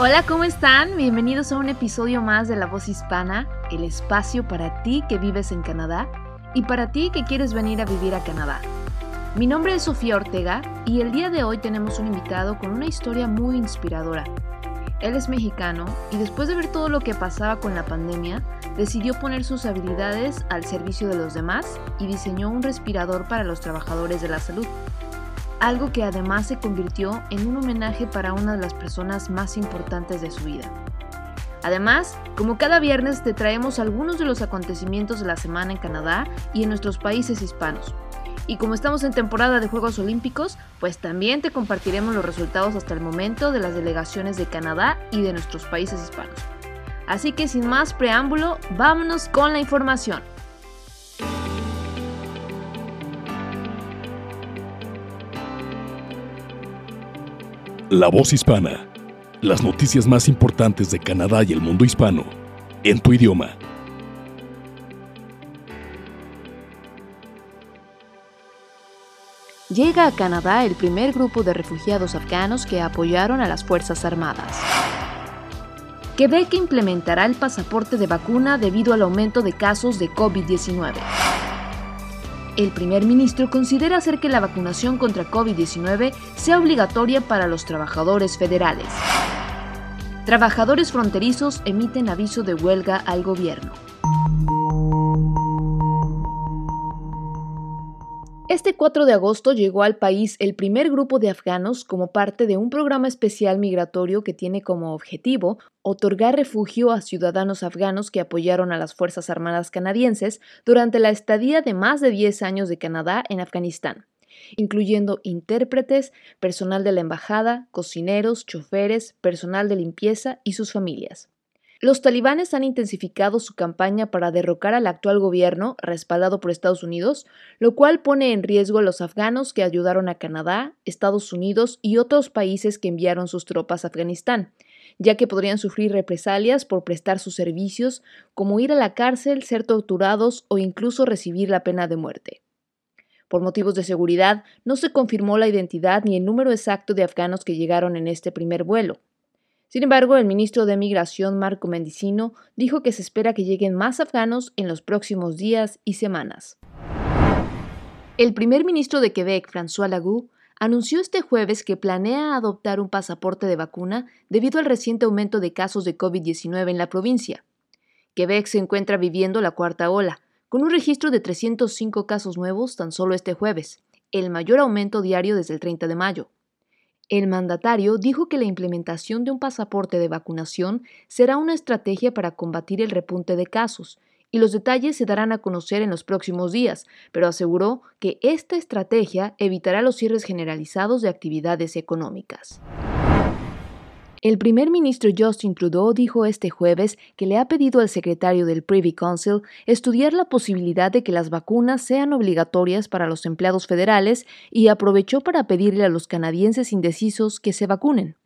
Hola, ¿cómo están? Bienvenidos a un episodio más de La Voz Hispana, el espacio para ti que vives en Canadá y para ti que quieres venir a vivir a Canadá. Mi nombre es Sofía Ortega y el día de hoy tenemos un invitado con una historia muy inspiradora. Él es mexicano y después de ver todo lo que pasaba con la pandemia, decidió poner sus habilidades al servicio de los demás y diseñó un respirador para los trabajadores de la salud algo que además se convirtió en un homenaje para una de las personas más importantes de su vida. Además, como cada viernes te traemos algunos de los acontecimientos de la semana en Canadá y en nuestros países hispanos. Y como estamos en temporada de Juegos Olímpicos, pues también te compartiremos los resultados hasta el momento de las delegaciones de Canadá y de nuestros países hispanos. Así que sin más preámbulo, vámonos con la información. La voz hispana. Las noticias más importantes de Canadá y el mundo hispano. En tu idioma. Llega a Canadá el primer grupo de refugiados afganos que apoyaron a las Fuerzas Armadas. Quebec implementará el pasaporte de vacuna debido al aumento de casos de COVID-19. El primer ministro considera hacer que la vacunación contra COVID-19 sea obligatoria para los trabajadores federales. Trabajadores fronterizos emiten aviso de huelga al gobierno. Este 4 de agosto llegó al país el primer grupo de afganos como parte de un programa especial migratorio que tiene como objetivo otorgar refugio a ciudadanos afganos que apoyaron a las Fuerzas Armadas canadienses durante la estadía de más de 10 años de Canadá en Afganistán, incluyendo intérpretes, personal de la embajada, cocineros, choferes, personal de limpieza y sus familias. Los talibanes han intensificado su campaña para derrocar al actual gobierno, respaldado por Estados Unidos, lo cual pone en riesgo a los afganos que ayudaron a Canadá, Estados Unidos y otros países que enviaron sus tropas a Afganistán, ya que podrían sufrir represalias por prestar sus servicios, como ir a la cárcel, ser torturados o incluso recibir la pena de muerte. Por motivos de seguridad, no se confirmó la identidad ni el número exacto de afganos que llegaron en este primer vuelo. Sin embargo, el ministro de Migración, Marco Mendicino, dijo que se espera que lleguen más afganos en los próximos días y semanas. El primer ministro de Quebec, François Lagou, anunció este jueves que planea adoptar un pasaporte de vacuna debido al reciente aumento de casos de COVID-19 en la provincia. Quebec se encuentra viviendo la cuarta ola, con un registro de 305 casos nuevos tan solo este jueves, el mayor aumento diario desde el 30 de mayo. El mandatario dijo que la implementación de un pasaporte de vacunación será una estrategia para combatir el repunte de casos, y los detalles se darán a conocer en los próximos días, pero aseguró que esta estrategia evitará los cierres generalizados de actividades económicas. El primer ministro Justin Trudeau dijo este jueves que le ha pedido al secretario del Privy Council estudiar la posibilidad de que las vacunas sean obligatorias para los empleados federales y aprovechó para pedirle a los canadienses indecisos que se vacunen.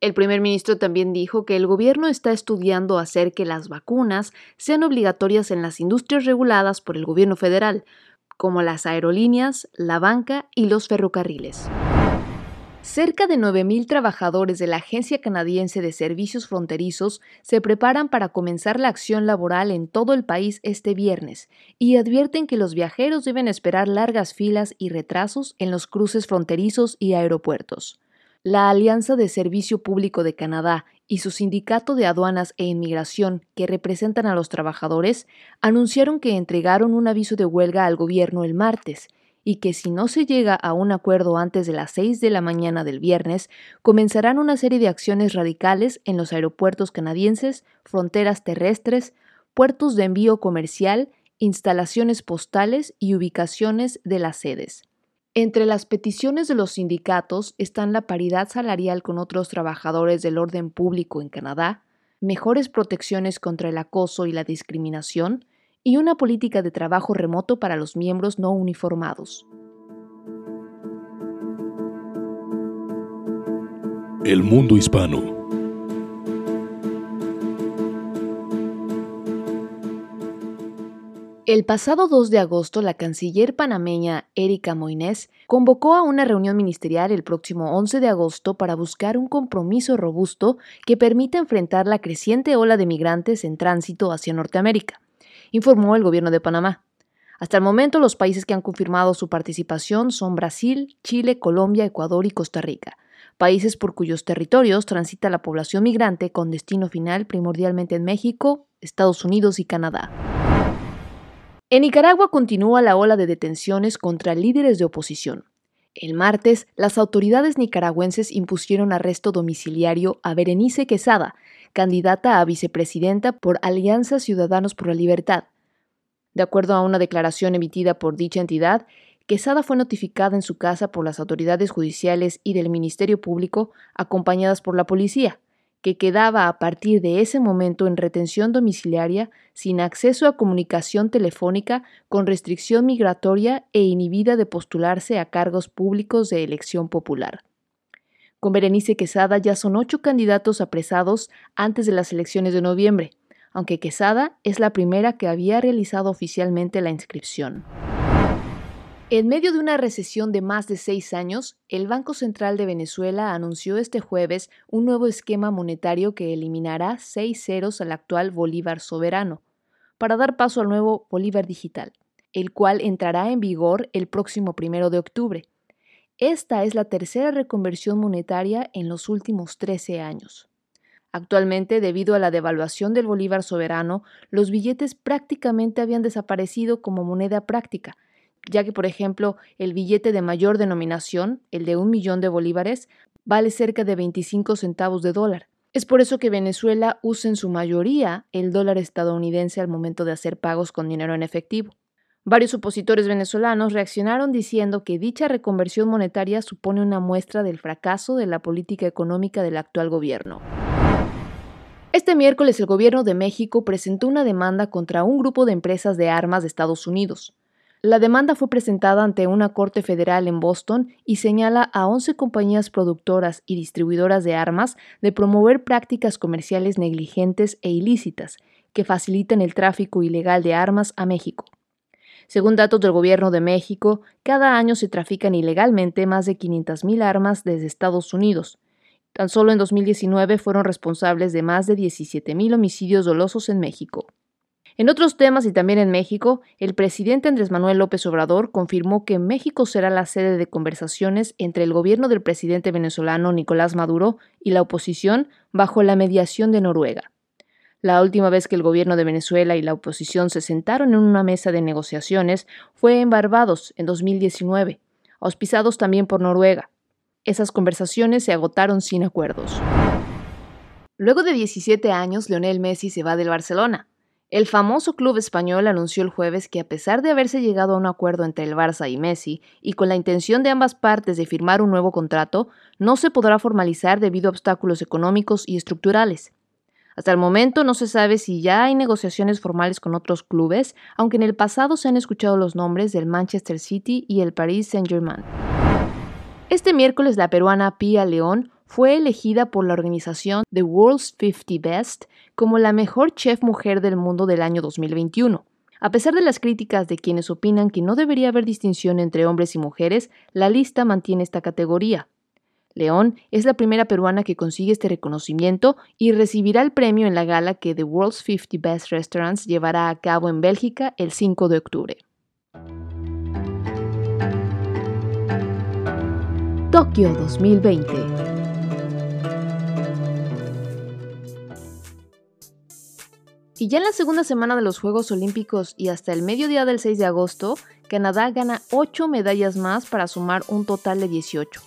El primer ministro también dijo que el gobierno está estudiando hacer que las vacunas sean obligatorias en las industrias reguladas por el gobierno federal, como las aerolíneas, la banca y los ferrocarriles. Cerca de 9.000 trabajadores de la Agencia Canadiense de Servicios Fronterizos se preparan para comenzar la acción laboral en todo el país este viernes y advierten que los viajeros deben esperar largas filas y retrasos en los cruces fronterizos y aeropuertos. La Alianza de Servicio Público de Canadá y su Sindicato de Aduanas e Inmigración, que representan a los trabajadores, anunciaron que entregaron un aviso de huelga al gobierno el martes y que si no se llega a un acuerdo antes de las 6 de la mañana del viernes, comenzarán una serie de acciones radicales en los aeropuertos canadienses, fronteras terrestres, puertos de envío comercial, instalaciones postales y ubicaciones de las sedes. Entre las peticiones de los sindicatos están la paridad salarial con otros trabajadores del orden público en Canadá, mejores protecciones contra el acoso y la discriminación, y una política de trabajo remoto para los miembros no uniformados. El mundo hispano. El pasado 2 de agosto, la canciller panameña Erika Moines convocó a una reunión ministerial el próximo 11 de agosto para buscar un compromiso robusto que permita enfrentar la creciente ola de migrantes en tránsito hacia Norteamérica, informó el gobierno de Panamá. Hasta el momento, los países que han confirmado su participación son Brasil, Chile, Colombia, Ecuador y Costa Rica, países por cuyos territorios transita la población migrante con destino final primordialmente en México, Estados Unidos y Canadá. En Nicaragua continúa la ola de detenciones contra líderes de oposición. El martes, las autoridades nicaragüenses impusieron arresto domiciliario a Berenice Quesada, candidata a vicepresidenta por Alianza Ciudadanos por la Libertad. De acuerdo a una declaración emitida por dicha entidad, Quesada fue notificada en su casa por las autoridades judiciales y del Ministerio Público, acompañadas por la policía que quedaba a partir de ese momento en retención domiciliaria, sin acceso a comunicación telefónica, con restricción migratoria e inhibida de postularse a cargos públicos de elección popular. Con Berenice Quesada ya son ocho candidatos apresados antes de las elecciones de noviembre, aunque Quesada es la primera que había realizado oficialmente la inscripción. En medio de una recesión de más de seis años, el Banco Central de Venezuela anunció este jueves un nuevo esquema monetario que eliminará seis ceros al actual Bolívar soberano, para dar paso al nuevo Bolívar digital, el cual entrará en vigor el próximo primero de octubre. Esta es la tercera reconversión monetaria en los últimos 13 años. Actualmente, debido a la devaluación del Bolívar soberano, los billetes prácticamente habían desaparecido como moneda práctica, ya que, por ejemplo, el billete de mayor denominación, el de un millón de bolívares, vale cerca de 25 centavos de dólar. Es por eso que Venezuela usa en su mayoría el dólar estadounidense al momento de hacer pagos con dinero en efectivo. Varios opositores venezolanos reaccionaron diciendo que dicha reconversión monetaria supone una muestra del fracaso de la política económica del actual gobierno. Este miércoles el gobierno de México presentó una demanda contra un grupo de empresas de armas de Estados Unidos. La demanda fue presentada ante una corte federal en Boston y señala a 11 compañías productoras y distribuidoras de armas de promover prácticas comerciales negligentes e ilícitas que facilitan el tráfico ilegal de armas a México. Según datos del Gobierno de México, cada año se trafican ilegalmente más de 500.000 armas desde Estados Unidos. Tan solo en 2019 fueron responsables de más de 17.000 homicidios dolosos en México. En otros temas y también en México, el presidente Andrés Manuel López Obrador confirmó que México será la sede de conversaciones entre el gobierno del presidente venezolano Nicolás Maduro y la oposición bajo la mediación de Noruega. La última vez que el gobierno de Venezuela y la oposición se sentaron en una mesa de negociaciones fue en Barbados en 2019, auspiciados también por Noruega. Esas conversaciones se agotaron sin acuerdos. Luego de 17 años, Leonel Messi se va del Barcelona. El famoso club español anunció el jueves que a pesar de haberse llegado a un acuerdo entre el Barça y Messi y con la intención de ambas partes de firmar un nuevo contrato, no se podrá formalizar debido a obstáculos económicos y estructurales. Hasta el momento no se sabe si ya hay negociaciones formales con otros clubes, aunque en el pasado se han escuchado los nombres del Manchester City y el Paris Saint-Germain. Este miércoles la peruana Pia León fue elegida por la organización The World's 50 Best como la mejor chef mujer del mundo del año 2021. A pesar de las críticas de quienes opinan que no debería haber distinción entre hombres y mujeres, la lista mantiene esta categoría. León es la primera peruana que consigue este reconocimiento y recibirá el premio en la gala que The World's 50 Best Restaurants llevará a cabo en Bélgica el 5 de octubre. Tokio 2020 Y ya en la segunda semana de los Juegos Olímpicos y hasta el mediodía del 6 de agosto, Canadá gana 8 medallas más para sumar un total de 18.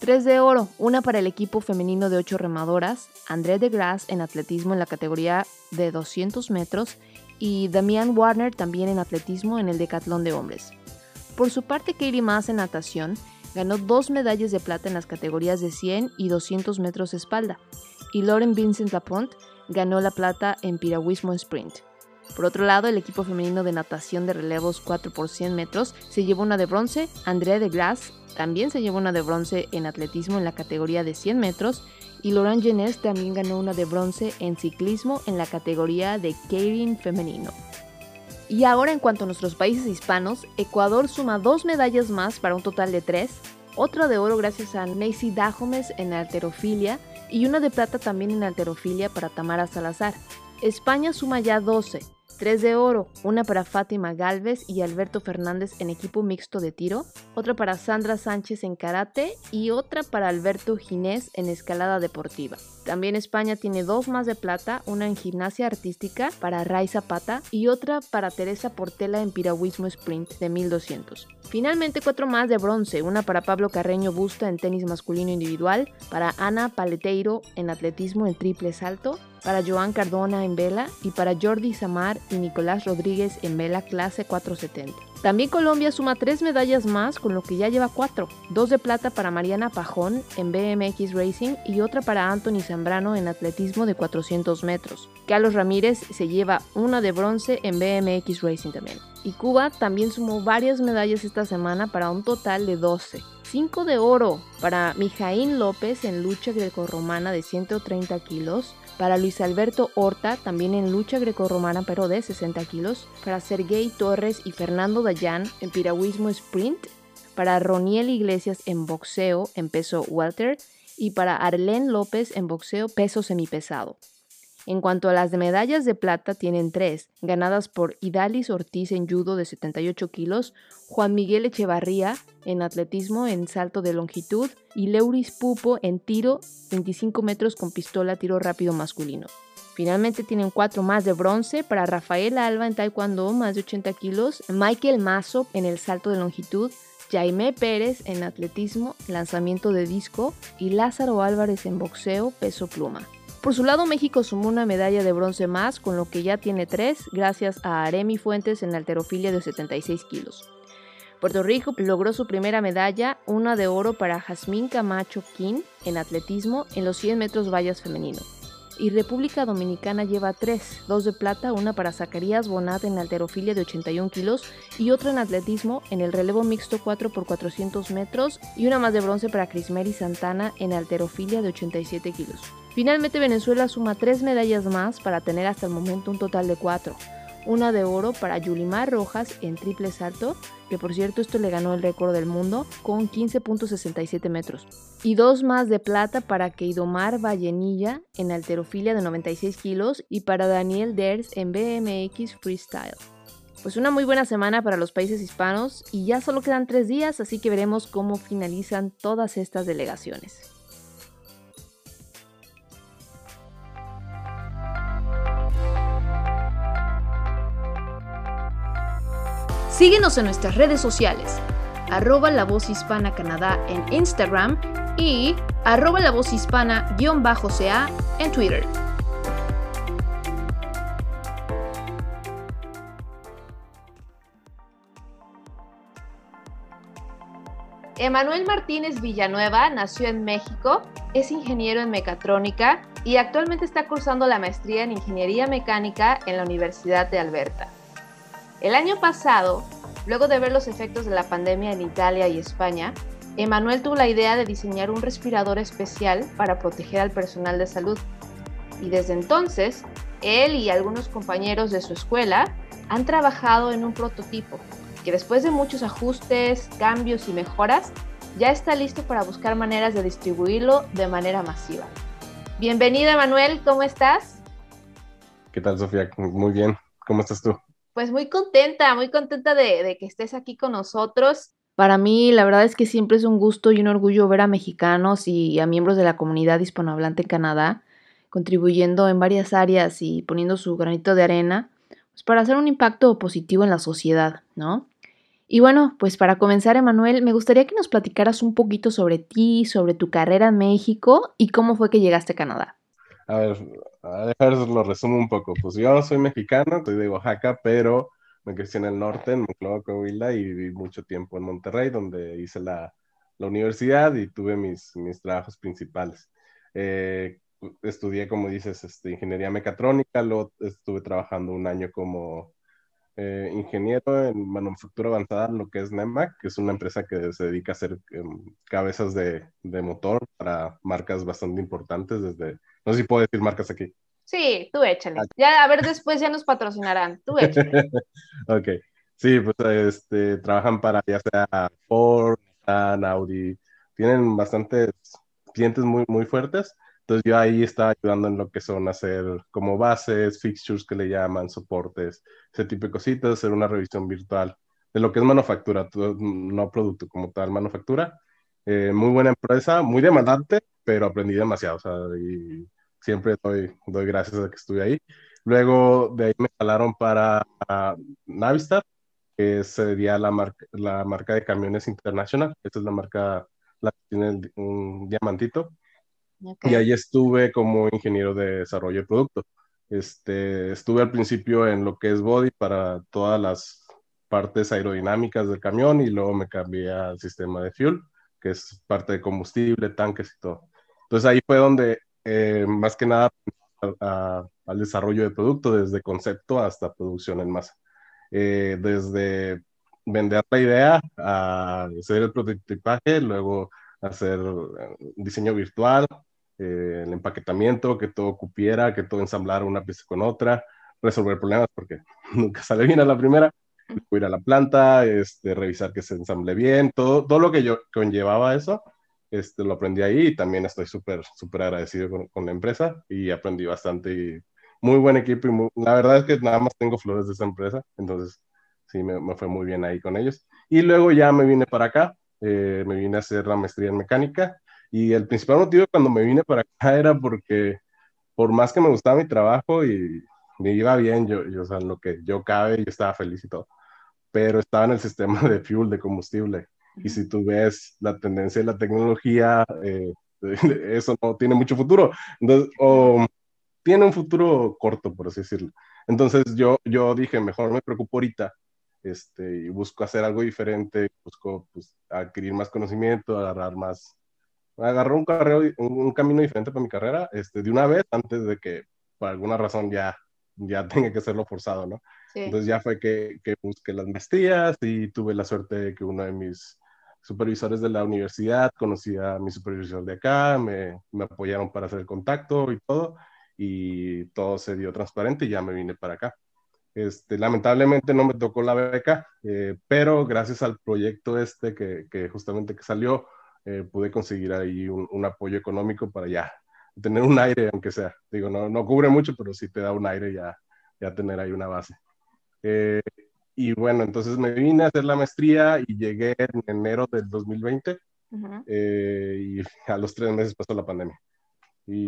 3 de oro, una para el equipo femenino de 8 remadoras, André de Grasse en atletismo en la categoría de 200 metros y Damian Warner también en atletismo en el decatlón de hombres. Por su parte, Katie Maas en natación ganó dos medallas de plata en las categorías de 100 y 200 metros espalda, y Lauren Vincent Lapont ganó la plata en piragüismo sprint. Por otro lado, el equipo femenino de natación de relevos 4 por 100 metros se llevó una de bronce, Andrea de Glass también se llevó una de bronce en atletismo en la categoría de 100 metros y Laurent Genes también ganó una de bronce en ciclismo en la categoría de Keirin femenino. Y ahora en cuanto a nuestros países hispanos, Ecuador suma dos medallas más para un total de tres, otra de oro gracias a Nancy Dahomes en alterofilia y una de plata también en alterofilia para Tamara Salazar. España suma ya 12, 3 de oro, una para Fátima Galvez y Alberto Fernández en equipo mixto de tiro, otra para Sandra Sánchez en karate y otra para Alberto Ginés en escalada deportiva. También España tiene dos más de plata, una en gimnasia artística para Ray Zapata y otra para Teresa Portela en piragüismo sprint de 1200. Finalmente cuatro más de bronce, una para Pablo Carreño Busta en tenis masculino individual, para Ana Paleteiro en atletismo en triple salto, para Joan Cardona en vela y para Jordi Samar y Nicolás Rodríguez en vela clase 470. También Colombia suma tres medallas más, con lo que ya lleva cuatro. Dos de plata para Mariana Pajón en BMX Racing y otra para Anthony Zambrano en atletismo de 400 metros. Carlos Ramírez se lleva una de bronce en BMX Racing también. Y Cuba también sumó varias medallas esta semana para un total de 12. 5 de oro para Mijaín López en lucha grecorromana de 130 kilos, para Luis Alberto Horta, también en lucha grecorromana pero de 60 kilos, para Sergey Torres y Fernando Dayan en piragüismo sprint, para Roniel Iglesias en boxeo en peso welter y para Arlén López en boxeo peso semipesado. En cuanto a las medallas de plata, tienen tres, ganadas por Idalis Ortiz en judo de 78 kilos, Juan Miguel Echevarría en atletismo en salto de longitud y Leuris Pupo en tiro 25 metros con pistola tiro rápido masculino. Finalmente tienen cuatro más de bronce para Rafael Alba en taekwondo, más de 80 kilos, Michael Mazo en el salto de longitud, Jaime Pérez en atletismo, lanzamiento de disco y Lázaro Álvarez en boxeo, peso pluma. Por su lado, México sumó una medalla de bronce más, con lo que ya tiene tres, gracias a Aremi Fuentes en alterofilia de 76 kilos. Puerto Rico logró su primera medalla, una de oro para Jazmín Camacho King en atletismo en los 100 metros vallas femenino. Y República Dominicana lleva tres, dos de plata, una para Zacarías Bonat en alterofilia de 81 kilos y otra en atletismo en el relevo mixto 4 x 400 metros y una más de bronce para Crismeri Santana en alterofilia de 87 kilos. Finalmente Venezuela suma tres medallas más para tener hasta el momento un total de cuatro. Una de oro para Yulimar Rojas en triple salto, que por cierto esto le ganó el récord del mundo con 15.67 metros. Y dos más de plata para Keidomar Vallenilla en alterofilia de 96 kilos y para Daniel Ders en BMX Freestyle. Pues una muy buena semana para los países hispanos y ya solo quedan tres días, así que veremos cómo finalizan todas estas delegaciones. Síguenos en nuestras redes sociales, arroba la voz hispana Canadá en Instagram y arroba la voz hispana-ca en Twitter. Emanuel Martínez Villanueva nació en México, es ingeniero en mecatrónica y actualmente está cursando la maestría en ingeniería mecánica en la Universidad de Alberta. El año pasado, luego de ver los efectos de la pandemia en Italia y España, Emanuel tuvo la idea de diseñar un respirador especial para proteger al personal de salud. Y desde entonces, él y algunos compañeros de su escuela han trabajado en un prototipo que después de muchos ajustes, cambios y mejoras, ya está listo para buscar maneras de distribuirlo de manera masiva. Bienvenido, Emanuel, ¿cómo estás? ¿Qué tal, Sofía? Muy bien. ¿Cómo estás tú? Pues muy contenta, muy contenta de, que estés aquí con nosotros. Para mí, la verdad es que siempre es un gusto y un orgullo ver a mexicanos y a miembros de la comunidad hispanohablante en Canadá contribuyendo en varias áreas y poniendo su granito de arena pues, para hacer un impacto positivo en la sociedad, ¿no? Y bueno, pues para comenzar, Emanuel, me gustaría que nos platicaras un poquito sobre ti, sobre tu carrera en México y cómo fue que llegaste a Canadá. A ver, a dejar lo resumo un poco. Pues yo soy mexicano, soy de Oaxaca, pero me crecí en el norte, en Monclova, Coahuila, y viví mucho tiempo en Monterrey, donde hice la, la universidad y tuve mis, mis trabajos principales. Eh, estudié, como dices, este, ingeniería mecatrónica, luego estuve trabajando un año como eh, ingeniero en manufactura avanzada, lo que es NEMAC, que es una empresa que se dedica a hacer em, cabezas de, de, motor para marcas bastante importantes, desde, no sé si puedo decir marcas aquí. Sí, tú échale. Ya, a ver, después ya nos patrocinarán. Tú échale. ok. Sí, pues este, trabajan para ya sea Ford, Audi. Tienen bastantes clientes muy, muy fuertes. Entonces yo ahí estaba ayudando en lo que son hacer como bases, fixtures que le llaman, soportes, ese tipo de cositas, hacer una revisión virtual de lo que es manufactura, no producto como tal, manufactura. Eh, muy buena empresa, muy demandante, pero aprendí demasiado, o sea, y siempre doy, doy gracias a que estuve ahí. Luego de ahí me jalaron para Navistar, que sería la marca, la marca de camiones internacional. Esta es la marca, la que tiene un diamantito. Y ahí estuve como ingeniero de desarrollo de producto. Este, estuve al principio en lo que es body para todas las partes aerodinámicas del camión y luego me cambié al sistema de fuel, que es parte de combustible, tanques y todo. Entonces ahí fue donde eh, más que nada al desarrollo de producto, desde concepto hasta producción en masa. Eh, desde vender la idea a hacer el prototipaje, luego hacer eh, diseño virtual, el empaquetamiento, que todo cupiera, que todo ensamblara una pieza con otra, resolver problemas porque nunca sale bien a la primera, ir a la planta, este, revisar que se ensamble bien, todo, todo lo que yo conllevaba eso, este, lo aprendí ahí y también estoy súper, súper agradecido con, con, la empresa y aprendí bastante y muy buen equipo y la verdad es que nada más tengo flores de esa empresa, entonces sí, me, me fue muy bien ahí con ellos. Y luego ya me vine para acá, eh, me vine a hacer la maestría en mecánica y el principal motivo cuando me vine para acá era porque por más que me gustaba mi trabajo y me iba bien, yo, yo o sea, lo que yo cabe, yo estaba feliz y todo, pero estaba en el sistema de fuel, de combustible y si tú ves la tendencia de la tecnología, eh, eso no tiene mucho futuro. Entonces, o tiene un futuro corto, por así decirlo. Entonces yo, yo dije, mejor me preocupo ahorita este, y busco hacer algo diferente, busco pues, adquirir más conocimiento, agarrar más, agarrar un, carrero, un, camino diferente para mi carrera este, de una vez antes de que por alguna razón ya, ya tenga que hacerlo forzado, ¿no? Entonces ya fue que, que busqué las maestrías y tuve la suerte de que uno de mis supervisores de la universidad, conocí a mi supervisor de acá, me, me, apoyaron para hacer el contacto y todo, y todo se dio transparente y ya me vine para acá. Este, lamentablemente no me tocó la beca, eh, pero gracias al proyecto este que, que justamente que salió, eh, pude conseguir ahí un, un, apoyo económico para ya tener un aire, aunque sea. Digo, no, no cubre mucho, pero sí te da un aire ya, ya tener ahí una base. Eh, y bueno, entonces me vine a hacer la maestría y llegué en enero del 2020 eh, y a los tres meses pasó la pandemia.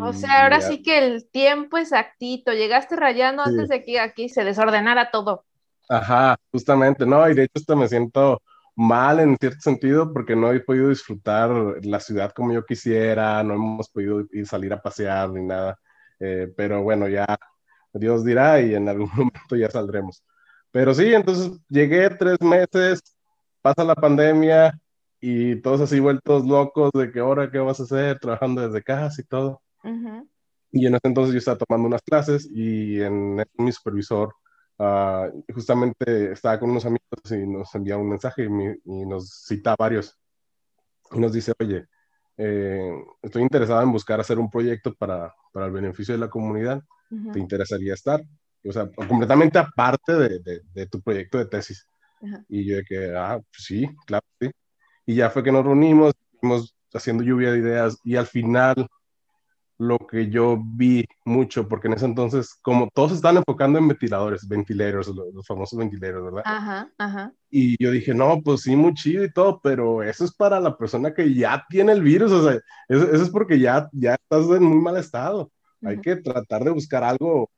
o sea, ahora sí que el tiempo exactito, llegaste rayando antes de que aquí se desordenara todo. Ajá, justamente, ¿no? Y de hecho hasta me siento mal en cierto sentido porque no he podido disfrutar la ciudad como yo quisiera, no hemos podido ir salir a pasear ni nada, eh, pero bueno, ya Dios dirá y en algún momento ya saldremos. Pero sí, entonces llegué tres meses, pasa la pandemia y todos así vueltos locos de que ahora qué vas a hacer, trabajando desde casa y todo. Y en ese entonces yo estaba tomando unas clases y en mi supervisor uh, justamente estaba con unos amigos y nos envía un mensaje y, nos cita varios. Y nos dice, oye, eh, estoy interesado en buscar hacer un proyecto para, para el beneficio de la comunidad. ¿Te interesaría estar? O sea, completamente aparte de, de, tu proyecto de tesis. Y yo de que, ah, pues sí, claro, sí. Y ya fue que nos reunimos, fuimos haciendo lluvia de ideas y al final lo que yo vi mucho, porque en ese entonces, como todos están enfocando en ventiladores, ventileros, los, famosos ventileros, ¿verdad? Ajá, ajá. Y yo dije, no, pues sí, muy chido y todo, pero eso es para la persona que ya tiene el virus, o sea, eso, es porque ya, ya estás en muy mal estado. Hay que tratar de buscar algo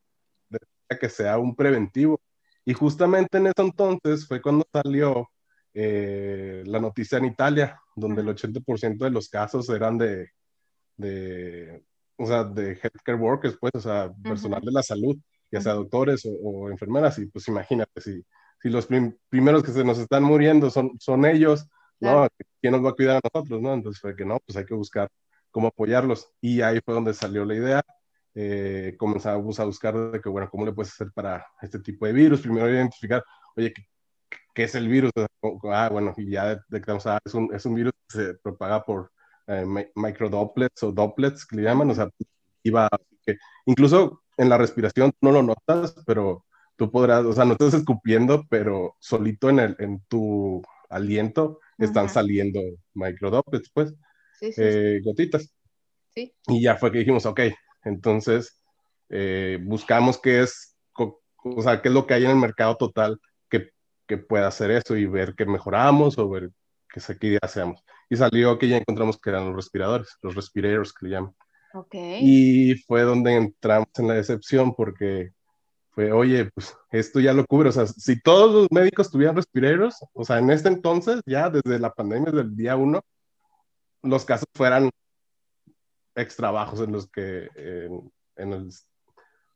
que sea un preventivo. Y justamente en ese entonces fue cuando salió eh, la noticia en Italia, donde el 80% de los casos eran de, de, o sea, de healthcare workers, pues, o sea, personal de la salud, ya sea doctores o, enfermeras. Y pues imagínate, si, si los primeros que se nos están muriendo son, son ellos, ¿no? ¿Quién nos va a cuidar a nosotros, no? Entonces fue que no, pues hay que buscar cómo apoyarlos. Y ahí fue donde salió la idea eh, comenzamos a buscar de que, bueno, ¿cómo le puedes hacer para este tipo de virus? Primero identificar, oye, ¿qué, qué es el virus? Ah, bueno, y ya detectamos, ah, es un, es un virus que se propaga por eh, microdoplets o doplets, que le llaman, o sea, iba, que incluso en la respiración no lo notas, pero tú podrás, o sea, no estás escupiendo, pero solito en, el, en tu aliento están saliendo microdroplets, pues, eh, gotitas. Sí. Y ya fue que dijimos, ok, entonces eh, buscamos qué es, o sea, qué es lo que hay en el mercado total que, que pueda hacer eso y ver qué mejoramos o ver qué, qué hacemos. Y salió que ya encontramos que eran los respiradores, los respirators que le llaman. Okay. Y fue donde entramos en la decepción porque fue, oye, pues esto ya lo cubre. O sea, si todos los médicos tuvieran respiradores, o sea, en este entonces, ya desde la pandemia, desde el día uno, los casos fueran extra bajos en los que, en, el,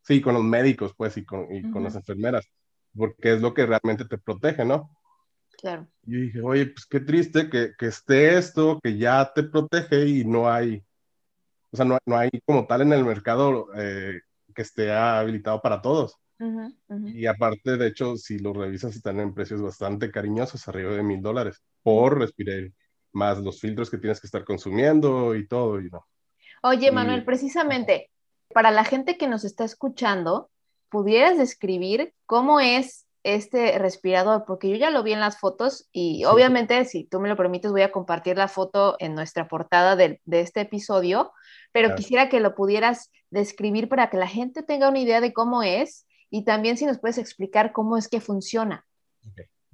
sí, con los médicos, pues, y con, y con las enfermeras, porque es lo que realmente te protege, ¿no? Claro. Y dije, oye, pues qué triste que, que esté esto, que ya te protege y no hay o sea, no, no hay como tal en el mercado eh, que esté habilitado para todos. Y aparte, de hecho, si lo revisas, están en precios bastante cariñosos, arriba de mil dólares por respirar, más los filtros que tienes que estar consumiendo y todo. Y no. Oye, Manuel, precisamente, para la gente que nos está escuchando, ¿pudieras describir cómo es este respirador? Porque yo ya lo vi en las fotos y obviamente, si tú me lo permites, voy a compartir la foto en nuestra portada de, de este episodio pero quisiera que lo pudieras describir para que la gente tenga una idea de cómo es y también si nos puedes explicar cómo es que funciona.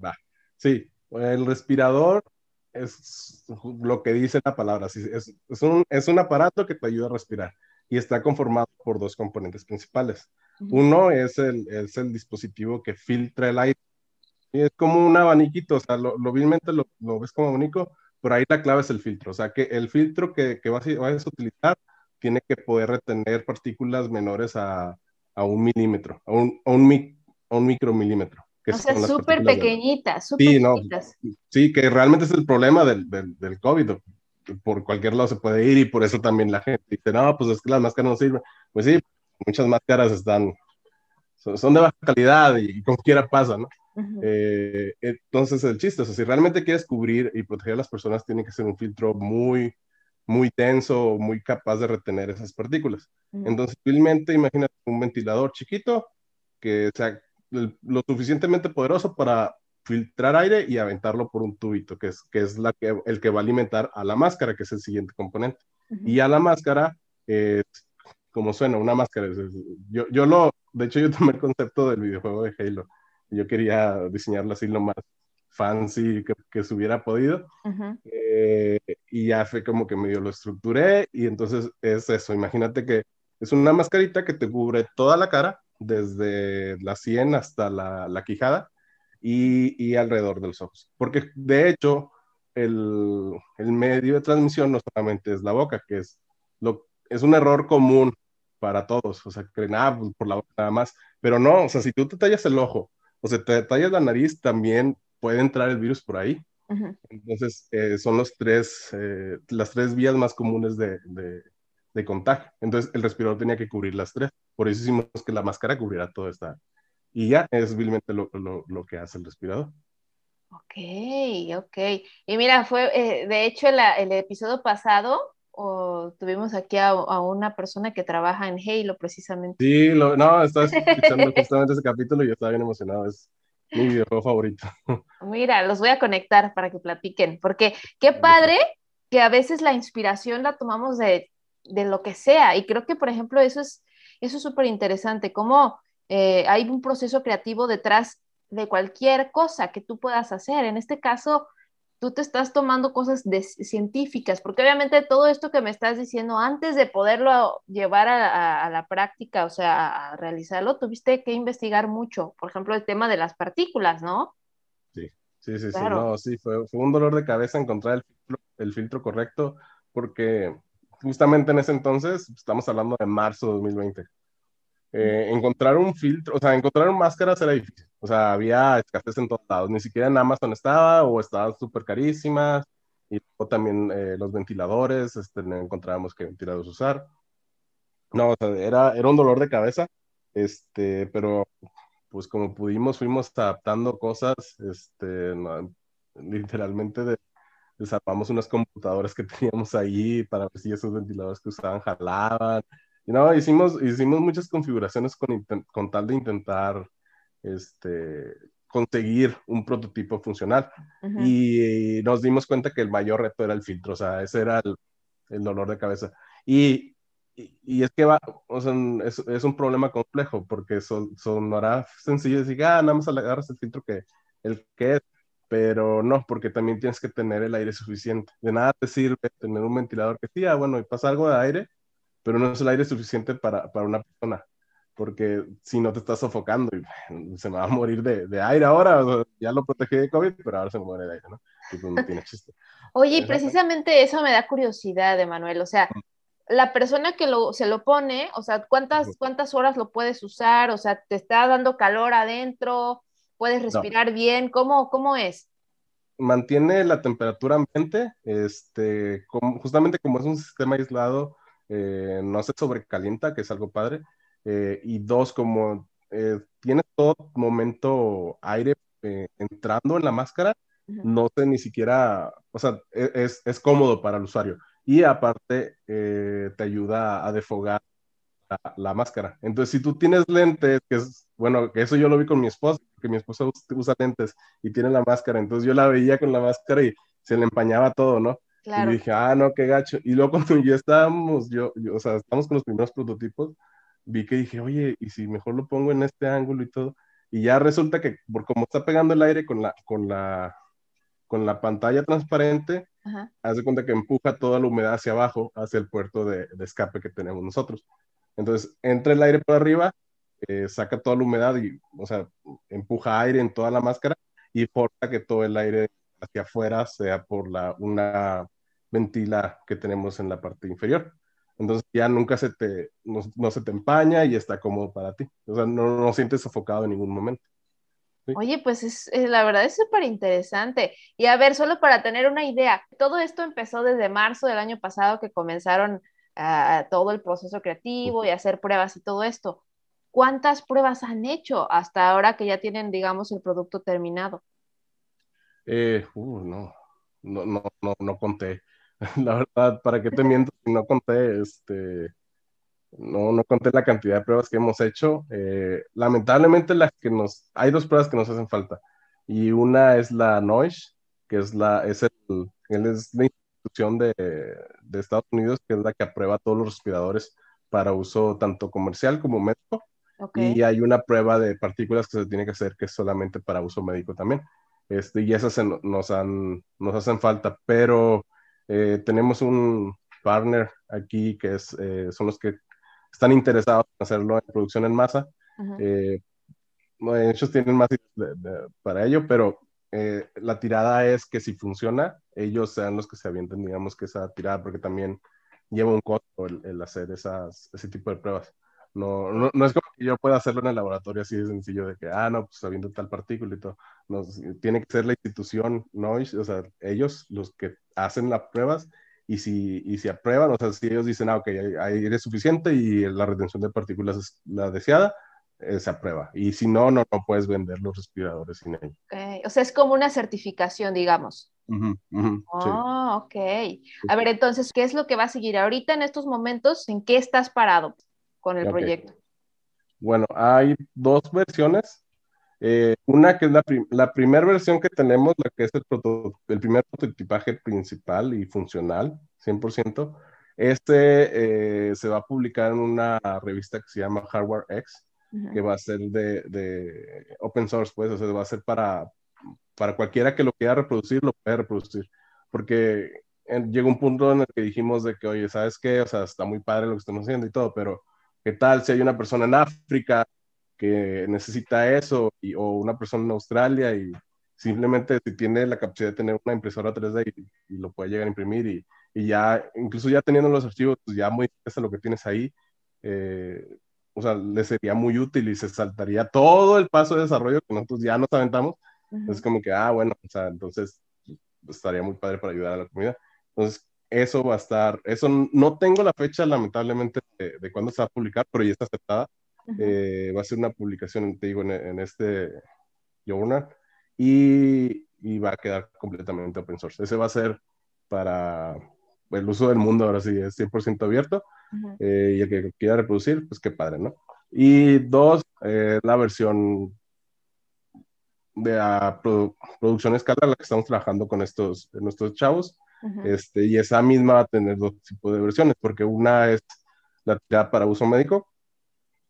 va. Sí, el respirador es lo que dice la palabra. Es, es, un, es, un, aparato que te ayuda a respirar y está conformado por dos componentes principales. Uno es el, es el dispositivo que filtra el aire. Y es como un abaniquito, o sea, lo, lo, lo, lo ves como abanico, pero ahí la clave es el filtro. O sea, que el filtro que, que vas, a, vas a utilizar tiene que poder retener partículas menores a, a un milímetro, a un, a un, a un micromilímetro. Que o sea, súper pequeñitas, súper sí, no, sí, que realmente es el problema del, del, del, COVID. Por cualquier lado se puede ir y por eso también la gente dice, no, pues es que las máscaras no sirven. Pues sí, muchas máscaras están, son, de baja calidad y, con quiera pasa, ¿no? eh, entonces el chiste, o sea, si realmente quieres cubrir y proteger a las personas, tiene que ser un filtro muy, muy tenso, muy capaz de retener esas partículas. Entonces, simplemente imagínate un ventilador chiquito que sea lo suficientemente poderoso para filtrar aire y aventarlo por un tubito, que es, que es la que, el que va a alimentar a la máscara, que es el siguiente componente. Y a la máscara, es como suena, una máscara. yo, yo lo, de hecho, yo tomé el concepto del videojuego de Halo. Yo quería diseñarlo así lo más fancy que, que se hubiera podido. Eh, y ya fue como que medio lo estructuré y entonces es eso, imagínate que es una mascarita que te cubre toda la cara, desde la sien hasta la, la quijada y, y, alrededor de los ojos. Porque de hecho, el, el, medio de transmisión no solamente es la boca, que es, lo, es un error común para todos, o sea, creen, ah, pues, por la boca nada más, pero no, o sea, si tú te tallas el ojo o se te tallas la nariz, también puede entrar el virus por ahí. Entonces, eh, son los tres, eh, las tres vías más comunes de, de, contagio. Entonces, el respirador tenía que cubrir las tres. Por eso hicimos que la máscara cubriera toda esta. Y ya es vilmente lo, lo, lo, que hace el respirador. Ok, ok. Y mira, fue, eh, de hecho, el episodio pasado o tuvimos aquí a, a, una persona que trabaja en Halo precisamente. Sí, no, estaba escuchando justamente ese capítulo y yo estaba bien emocionado. Es, mi videojuego favorito. Mira, los voy a conectar para que platiquen, porque qué padre que a veces la inspiración la tomamos de, de lo que sea. Y creo que, por ejemplo, eso es eso es súper interesante, cómo eh, hay un proceso creativo detrás de cualquier cosa que tú puedas hacer. En este caso, tú te estás tomando cosas de, científicas, porque obviamente todo esto que me estás diciendo, antes de poderlo llevar a, la práctica, o sea, a realizarlo, tuviste que investigar mucho, por ejemplo, el tema de las partículas, ¿no? Sí, sí, sí, sí, no, sí, fue, fue, un dolor de cabeza encontrar el filtro, el filtro correcto, porque justamente en ese entonces, estamos hablando de marzo de 2020, eh, encontrar un filtro, o sea, encontrar máscaras era difícil. O sea, había escasez en todos lados. Ni siquiera en Amazon estaba o estaban súper carísimas. Y también eh, los ventiladores, este, no encontrábamos qué ventiladores usar. No, o sea, era, era un dolor de cabeza. Este, pero pues como pudimos, fuimos adaptando cosas, este, literalmente de, desarmamos unas computadoras que teníamos ahí para ver si esos ventiladores que usaban jalaban no, hicimos, hicimos muchas configuraciones con, con tal de intentar este, conseguir un prototipo funcional. Y nos dimos cuenta que el mayor reto era el filtro, o sea, ese era el, el dolor de cabeza. Y, y, es que va, o sea, es, es, un problema complejo, porque son, sonará sencillo decir, ah, nada más agarras el filtro que el que es, pero no, porque también tienes que tener el aire suficiente. De nada te sirve tener un ventilador que sí, ah, bueno, y pasa algo de aire, pero no es el aire suficiente para, para una persona porque si no te estás sofocando y se me va a morir de, de aire ahora, ya lo protegí de COVID, pero ahora se me muere de aire, ¿no? Y pues no tiene chiste. Oye, precisamente eso me da curiosidad, Emanuel, o sea, la persona que lo, se lo pone, o sea, ¿cuántas, ¿cuántas horas lo puedes usar? O sea, ¿te está dando calor adentro? ¿Puedes respirar bien? ¿Cómo, ¿Cómo es? Mantiene la temperatura ambiente, este, justamente como es un sistema aislado, eh, no se sobrecalienta, que es algo padre, eh, y dos, como eh, tiene todo momento aire eh, entrando en la máscara, no sé ni siquiera, o sea, e, es, es cómodo para el usuario. Y aparte, te ayuda a defogar la, máscara. Entonces, si tú tienes lentes, que es, bueno, que eso yo lo vi con mi esposa, que mi esposa usa lentes y tiene la máscara, entonces yo la veía con la máscara y se le empañaba todo, ¿no? Y dije, ah, no, qué gacho. Y luego cuando ya estábamos, yo, yo, o sea, estamos con los primeros prototipos, vi que dije, oye, ¿y si mejor lo pongo en este ángulo y todo? Y ya resulta que, por como está pegando el aire con la, con la, con la pantalla transparente, hace cuenta que empuja toda la humedad hacia abajo, hacia el puerto de, de escape que tenemos nosotros. Entonces, entra el aire por arriba, eh, saca toda la humedad y, o sea, empuja aire en toda la máscara y forza que todo el aire hacia afuera sea por la, una ventila que tenemos en la parte inferior. Entonces ya nunca se te, no, se te empaña y está cómodo para ti. O sea, no, no sientes sofocado en ningún momento. Oye, pues es, la verdad es súper interesante. Y a ver, solo para tener una idea, todo esto empezó desde marzo del año pasado que comenzaron uh, todo el proceso creativo y hacer pruebas y todo esto. ¿Cuántas pruebas han hecho hasta ahora que ya tienen, digamos, el producto terminado? Eh, uh, no, no, no, no, no conté. La verdad, ¿para qué te miento si no conté, este, no, no conté la cantidad de pruebas que hemos hecho? Eh, lamentablemente las que nos, hay dos pruebas que nos hacen falta. Y una es la NOISH, que es la, es el, es la institución de, de Estados Unidos, que es la que aprueba todos los respiradores para uso tanto comercial como médico. Y hay una prueba de partículas que se tiene que hacer que es solamente para uso médico también. Este, y esas nos, han, nos hacen falta, pero eh, tenemos un partner aquí que es, eh, son los que están interesados en hacerlo en producción en masa. Eh, ellos tienen más para ello, pero la tirada es que si funciona, ellos sean los que se avienten, digamos, que esa tirada, porque también lleva un costo el, hacer esas, ese tipo de pruebas. No, no, es como que yo pueda hacerlo en el laboratorio así de sencillo de que, ah, no, pues habiendo tal partícula y todo. No, tiene que ser la institución, ¿no? O sea, ellos los que hacen las pruebas y si, y si aprueban, o sea, si ellos dicen, ah, ok, aire es suficiente y la retención de partículas es la deseada, eh, se aprueba. Y si no, no, no puedes vender los respiradores sin ello. O sea, es como una certificación, digamos. oh, ok. A ver, entonces, ¿qué es lo que va a seguir ahorita en estos momentos? ¿En qué estás parado con el proyecto? Bueno, hay dos versiones. Eh, una que es la, la primera versión que tenemos, la que es el, el primer prototipaje principal y funcional, 100%. Este eh, se va a publicar en una revista que se llama Hardware X, que va a ser de, de, open source, pues, o sea, va a ser para, para cualquiera que lo quiera reproducir, lo puede reproducir. Porque llega un punto en el que dijimos de que, oye, ¿sabes qué? O sea, está muy padre lo que estamos haciendo y todo, pero ¿qué tal si hay una persona en África que necesita eso, y, o una persona en Australia y simplemente si tiene la capacidad de tener una impresora 3D y, lo puede llegar a imprimir y, y, ya, incluso ya teniendo los archivos, pues ya modificas lo que tienes ahí, eh, o sea, le sería muy útil y se saltaría todo el paso de desarrollo que nosotros ya nos aventamos. Es como que, ah, bueno, o sea, entonces pues, estaría muy padre para ayudar a la comunidad. Entonces, eso va a estar, eso no tengo la fecha lamentablemente de, de cuándo se va a publicar, pero ya está aceptada. Eh, va a ser una publicación, te digo, en, este journal y, y, va a quedar completamente open source. Ese va a ser para el uso del mundo, ahora sí, es 100% abierto. eh, y el que quiera reproducir, pues qué padre, ¿no? Y dos, eh, la versión de la producción escala, la que estamos trabajando con estos, nuestros chavos, este, y esa misma va a tener dos tipos de versiones, porque una es la tirada para uso médico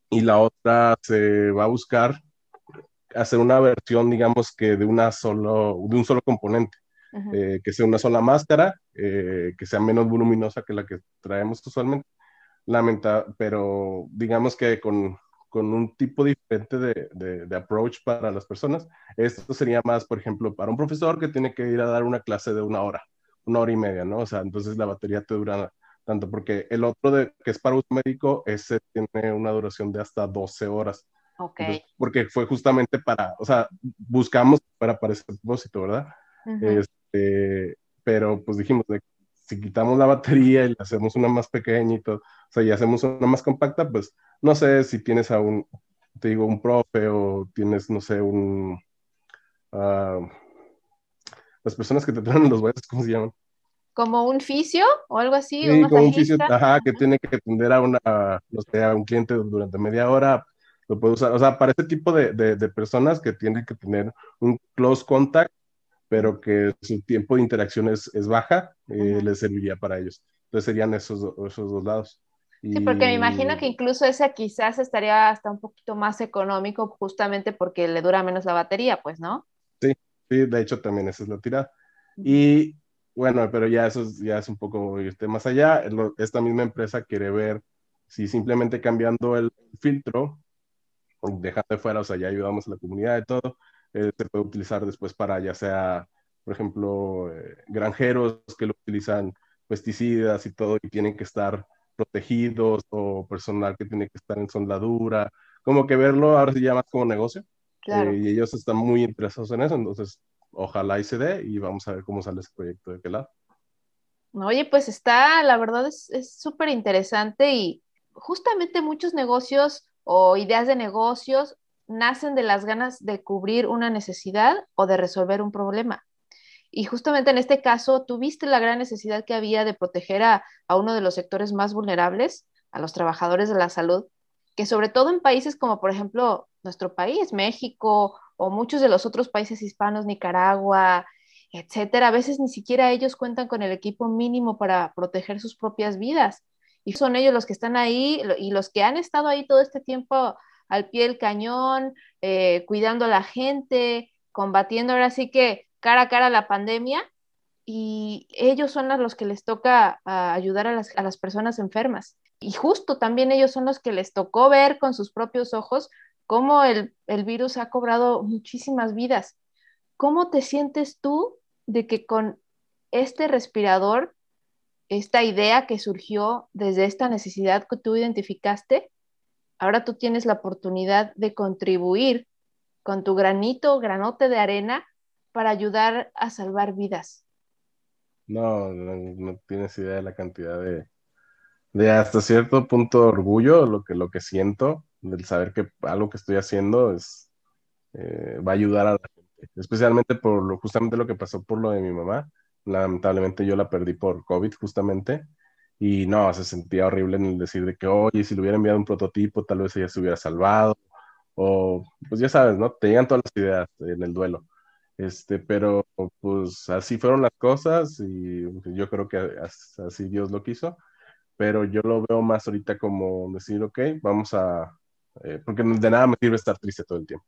y la otra se va a buscar hacer una versión, digamos que de, una solo, de un solo componente, eh, que sea una sola máscara, eh, que sea menos voluminosa que la que traemos usualmente, lamenta, pero digamos que con, con un tipo diferente de, de, de, approach para las personas. Esto sería más, por ejemplo, para un profesor que tiene que ir a dar una clase de una hora, una hora y media, ¿no? O sea, entonces la batería te dura tanto, porque el otro de, que es para uso médico, ese tiene una duración de hasta 12 horas. Ok. porque fue justamente para, o sea, buscamos para, para ese propósito, ¿verdad? este, pero pues dijimos, de, si quitamos la batería y hacemos una más pequeña y todo, o sea, y hacemos una más compacta, pues no sé si tienes a un, te digo, un profe o tienes, no sé, un... Uh, las personas que te traen los huesos, ¿cómo se llaman? como un fisio o algo así. Sí, como un fisio, ajá, que tiene que atender a una, no sé, a un cliente durante media hora, lo puede usar. O sea, para ese tipo de, de, personas que tienen que tener un close contact, pero que su tiempo de interacción es, es baja, eh, les serviría para ellos. Entonces serían esos, esos dos lados. Sí, porque me imagino que incluso ese quizás estaría hasta un poquito más económico justamente porque le dura menos la batería, pues, ¿no? Sí, sí, de hecho también esa es la tirada. Y bueno, pero ya eso ya es un poco irte más allá. Esta misma empresa quiere ver si simplemente cambiando el filtro, dejando de fuera, o sea, ya ayudamos a la comunidad y todo, eh, se puede utilizar después para ya sea, por ejemplo, eh, granjeros que lo utilizan pesticidas y todo y tienen que estar protegidos o personal que tiene que estar en soldadura, como que verlo ahora se llama como negocio. Claro. Eh, y ellos están muy interesados en eso, entonces ojalá y se dé y vamos a ver cómo sale ese proyecto de qué lado. Oye, pues está, la verdad es súper interesante y justamente muchos negocios o ideas de negocios nacen de las ganas de cubrir una necesidad o de resolver un problema. Y justamente en este caso, tuviste la gran necesidad que había de proteger a, a uno de los sectores más vulnerables, a los trabajadores de la salud, que sobre todo en países como por ejemplo nuestro país, México o muchos de los otros países hispanos, Nicaragua, etcétera, a veces ni siquiera ellos cuentan con el equipo mínimo para proteger sus propias vidas. Y son ellos los que están ahí y los que han estado ahí todo este tiempo al pie del cañón, eh, cuidando a la gente, combatiendo ahora sí que cara a cara la pandemia. Y ellos son los que les toca ayudar a las, a las personas enfermas. Y justo también ellos son los que les tocó ver con sus propios ojos cómo el, virus ha cobrado muchísimas vidas. ¿Cómo te sientes tú de que con este respirador, esta idea que surgió desde esta necesidad que tú identificaste, ahora tú tienes la oportunidad de contribuir con tu granito, granote de arena para ayudar a salvar vidas? No, no, tienes idea de la cantidad de, de hasta cierto punto orgullo, lo que, lo que siento del saber que algo que estoy haciendo es, eh, va a ayudar a la gente, especialmente por lo, justamente lo que pasó por lo de mi mamá. Lamentablemente yo la perdí por COVID justamente y no, se sentía horrible en el decir de que, oye, si le hubiera enviado un prototipo, tal vez ella se hubiera salvado, o pues ya sabes, ¿no? Te llegan todas las ideas en el duelo. Este, pero pues así fueron las cosas y yo creo que así Dios lo quiso, pero yo lo veo más ahorita como decir, ok, vamos a, eh, porque de nada me sirve estar triste todo el tiempo,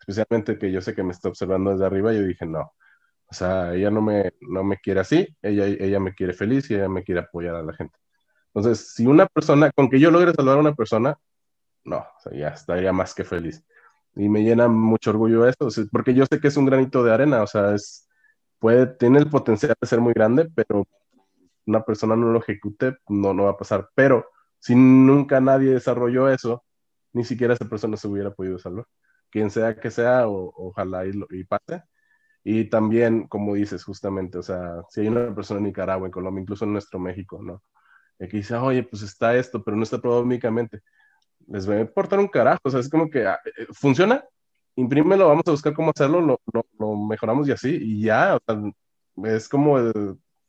especialmente que yo sé que me está observando desde arriba, yo dije, no, o sea, ella no me, no me quiere así, ella, ella me quiere feliz y ella me quiere apoyar a la gente. Entonces, si una persona, con que yo logre salvar a una persona, no, ya estaría más que feliz. Y me llena mucho orgullo eso, porque yo sé que es un granito de arena, o sea, es, puede, tiene el potencial de ser muy grande, pero una persona no lo ejecute, no, no va a pasar. Pero si nunca nadie desarrolló eso, ni siquiera esa persona se hubiera podido salvar. Quien sea que sea, ojalá y, pase. Y también, como dices, justamente, o sea, si hay una persona en Nicaragua, en Colombia, incluso en nuestro México, ¿no? que dice, oye, pues está esto, pero no está probado médicamente. Les va a importar un carajo, o sea, es como que ah, eh, funciona, imprímelo, vamos a buscar cómo hacerlo, lo, lo, mejoramos y así, y ya, o sea, es como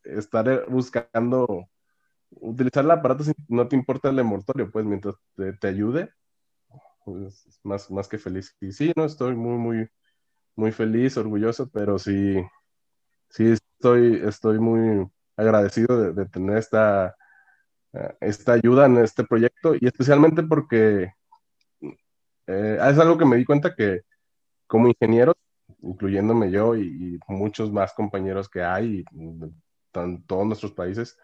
estar buscando utilizar el aparato si no te importa el envoltorio, pues mientras te, ayude, pues, más, más que feliz. Y sí, no, estoy muy, muy, muy feliz, orgulloso, pero sí, sí estoy, estoy muy agradecido de, tener esta, eh, esta ayuda en este proyecto y especialmente porque eh, es algo que me di cuenta que como ingenieros, incluyéndome yo y, muchos más compañeros que hay en todos nuestros países,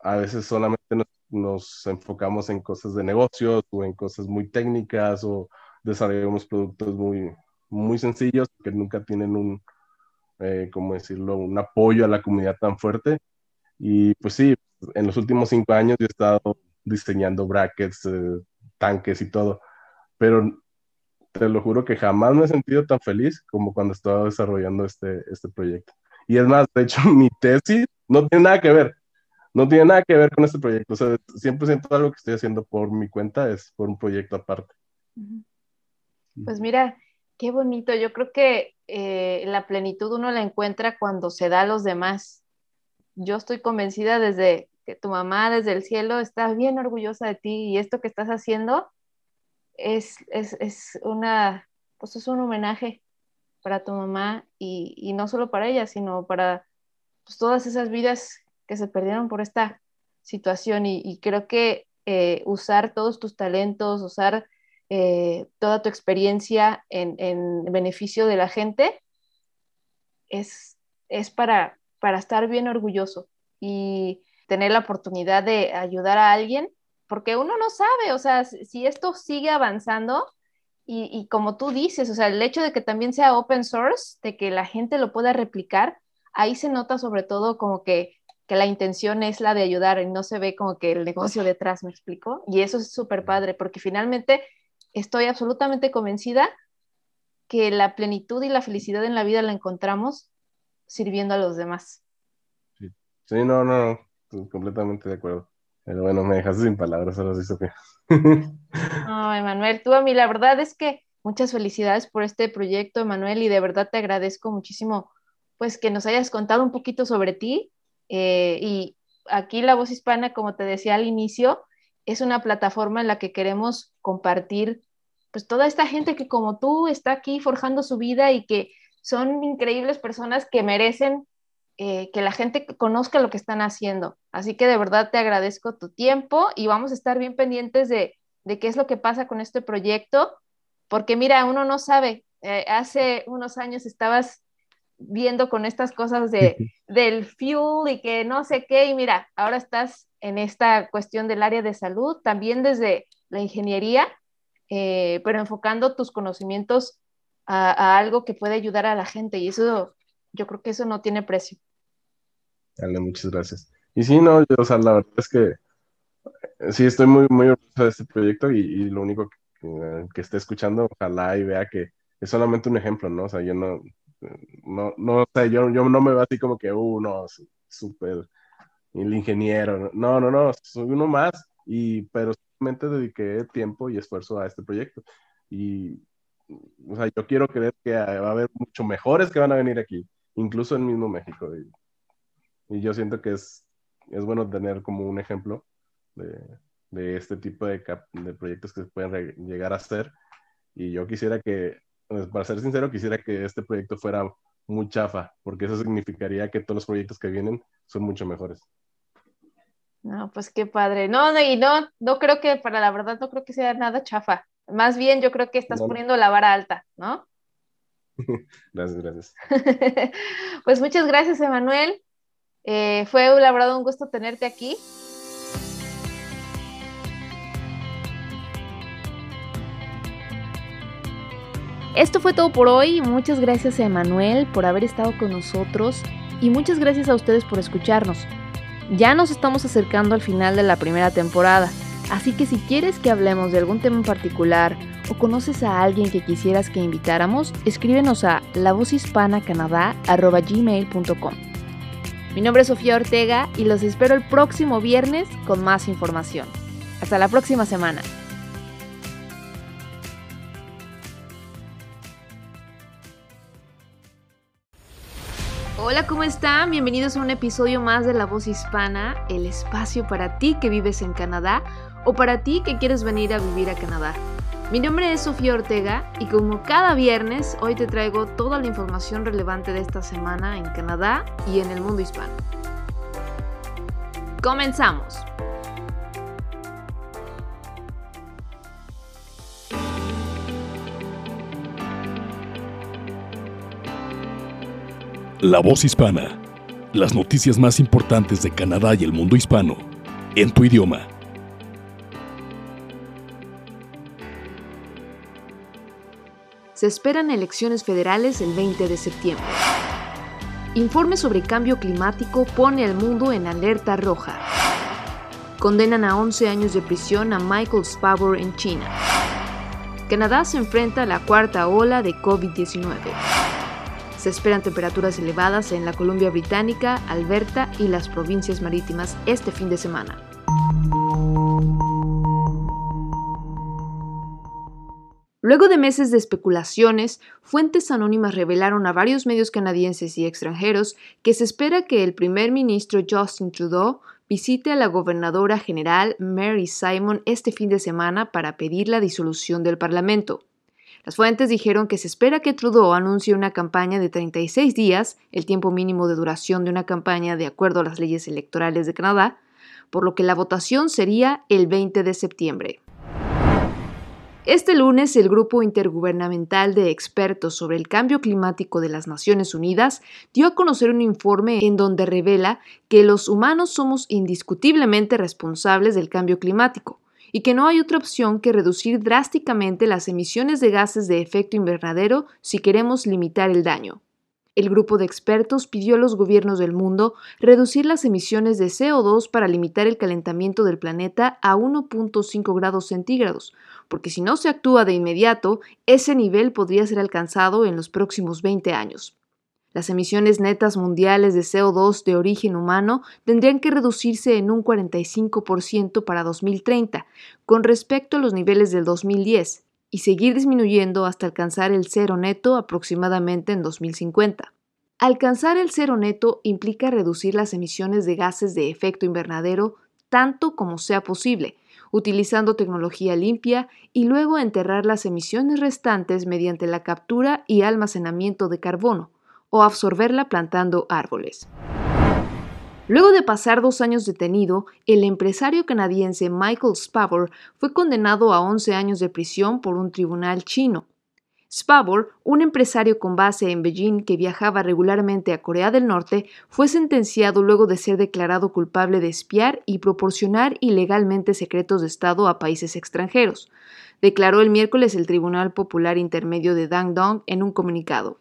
a veces solamente nos, enfocamos en cosas de negocios o en cosas muy técnicas o desarrollamos productos muy, muy sencillos que nunca tienen un, eh, ¿cómo decirlo?, un apoyo a la comunidad tan fuerte. Y pues sí, en los últimos cinco años yo he estado diseñando brackets, eh, tanques y todo, pero te lo juro que jamás me he sentido tan feliz como cuando estaba desarrollando este, este proyecto. Y es más, de hecho, mi tesis no tiene nada que ver no tiene nada que ver con este proyecto. O sea, 100% algo que estoy haciendo por mi cuenta es por un proyecto aparte. Pues mira, qué bonito. Yo creo que eh, la plenitud uno la encuentra cuando se da a los demás. Yo estoy convencida desde que tu mamá desde el cielo está bien orgullosa de ti y esto que estás haciendo es, es, una, pues es un homenaje para tu mamá y, no solo para ella, sino para pues, todas esas vidas que se perdieron por esta situación y, creo que eh, usar todos tus talentos, usar eh, toda tu experiencia en, beneficio de la gente es, es para, para estar bien orgulloso y tener la oportunidad de ayudar a alguien, porque uno no sabe, o sea, si esto sigue avanzando, y, y, como tú dices, o sea, el hecho de que también sea open source, de que la gente lo pueda replicar, ahí se nota sobre todo como que que la intención es la de ayudar y no se ve como que el negocio detrás, ¿me explico? Y eso es súper padre, porque finalmente estoy absolutamente convencida que la plenitud y la felicidad en la vida la encontramos sirviendo a los demás. Sí, sí no, no, completamente de acuerdo. Pero bueno, me dejaste sin palabras, ahora sí, Sofía. No, Emanuel, tú a mí la verdad es que muchas felicidades por este proyecto, Emanuel, y de verdad te agradezco muchísimo pues que nos hayas contado un poquito sobre ti, eh, y aquí La Voz Hispana, como te decía al inicio, es una plataforma en la que queremos compartir pues toda esta gente que como tú está aquí forjando su vida y que son increíbles personas que merecen eh, que la gente conozca lo que están haciendo. Así que de verdad te agradezco tu tiempo y vamos a estar bien pendientes de, qué es lo que pasa con este proyecto, porque mira, uno no sabe, eh, hace unos años estabas viendo con estas cosas de, del fuel y que no sé qué, y mira, ahora estás en esta cuestión del área de salud, también desde la ingeniería, eh, pero enfocando tus conocimientos a, algo que puede ayudar a la gente, y eso, yo creo que eso no tiene precio. Dale, muchas gracias. Y sí, no, yo, o sea, la verdad es que sí estoy muy, muy orgulloso de este proyecto y, y lo único que, que, esté escuchando, ojalá y vea que es solamente un ejemplo, ¿no? O sea, yo no, no, no sé, yo, yo no me veo así como que, uh, no, súper, el ingeniero, no, no, no, soy uno más, y, pero solamente dediqué tiempo y esfuerzo a este proyecto. Y, o sea, yo quiero creer que va a haber mucho mejores que van a venir aquí, incluso en mismo México. Y, yo siento que es, es bueno tener como un ejemplo de, de este tipo de, de proyectos que se pueden llegar a hacer. Y yo quisiera que pues, para ser sincero, quisiera que este proyecto fuera muy chafa, porque eso significaría que todos los proyectos que vienen son mucho mejores. No, pues qué padre. No, no, y no, no creo que, para la verdad, no creo que sea nada chafa. Más bien, yo creo que estás poniendo la vara alta, ¿no? gracias, gracias. pues muchas gracias, Emanuel. Eh, fue, la verdad, un gusto tenerte aquí. Esto fue todo por hoy. Muchas gracias a Emanuel por haber estado con nosotros y muchas gracias a ustedes por escucharnos. Ya nos estamos acercando al final de la primera temporada, así que si quieres que hablemos de algún tema en particular o conoces a alguien que quisieras que invitáramos, escríbenos a lavozhispanacanadá.gmail.com. Mi nombre es Sofía Ortega y los espero el próximo viernes con más información. Hasta la próxima semana. Hola, ¿cómo están? Bienvenidos a un episodio más de La Voz Hispana, el espacio para ti que vives en Canadá o para ti que quieres venir a vivir a Canadá. Mi nombre es Sofía Ortega y como cada viernes, hoy te traigo toda la información relevante de esta semana en Canadá y en el mundo hispano. Comenzamos. La voz hispana. Las noticias más importantes de Canadá y el mundo hispano. En tu idioma. Se esperan elecciones federales el 20 de septiembre. Informe sobre cambio climático pone al mundo en alerta roja. Condenan a 11 años de prisión a Michael Spavor en China. Canadá se enfrenta a la cuarta ola de COVID-19. Se esperan temperaturas elevadas en la Columbia Británica, Alberta y las provincias marítimas este fin de semana. Luego de meses de especulaciones, fuentes anónimas revelaron a varios medios canadienses y extranjeros que se espera que el primer ministro Justin Trudeau visite a la gobernadora general Mary Simon este fin de semana para pedir la disolución del Parlamento. Las fuentes dijeron que se espera que Trudeau anuncie una campaña de 36 días, el tiempo mínimo de duración de una campaña de acuerdo a las leyes electorales de Canadá, por lo que la votación sería el 20 de septiembre. Este lunes, el Grupo Intergubernamental de Expertos sobre el Cambio Climático de las Naciones Unidas dio a conocer un informe en donde revela que los humanos somos indiscutiblemente responsables del cambio climático y que no hay otra opción que reducir drásticamente las emisiones de gases de efecto invernadero si queremos limitar el daño. El grupo de expertos pidió a los gobiernos del mundo reducir las emisiones de CO2 para limitar el calentamiento del planeta a 1.5 grados centígrados, porque si no se actúa de inmediato, ese nivel podría ser alcanzado en los próximos 20 años. Las emisiones netas mundiales de CO2 de origen humano tendrían que reducirse en un 45% para 2030 con respecto a los niveles del 2010 y seguir disminuyendo hasta alcanzar el cero neto aproximadamente en 2050. Alcanzar el cero neto implica reducir las emisiones de gases de efecto invernadero tanto como sea posible, utilizando tecnología limpia y luego enterrar las emisiones restantes mediante la captura y almacenamiento de carbono, o absorberla plantando árboles. Luego de pasar dos años detenido, el empresario canadiense Michael Spavor fue condenado a 11 años de prisión por un tribunal chino. Spavor, un empresario con base en Beijing que viajaba regularmente a Corea del Norte, fue sentenciado luego de ser declarado culpable de espiar y proporcionar ilegalmente secretos de Estado a países extranjeros, declaró el miércoles el Tribunal Popular Intermedio de Dangdong en un comunicado.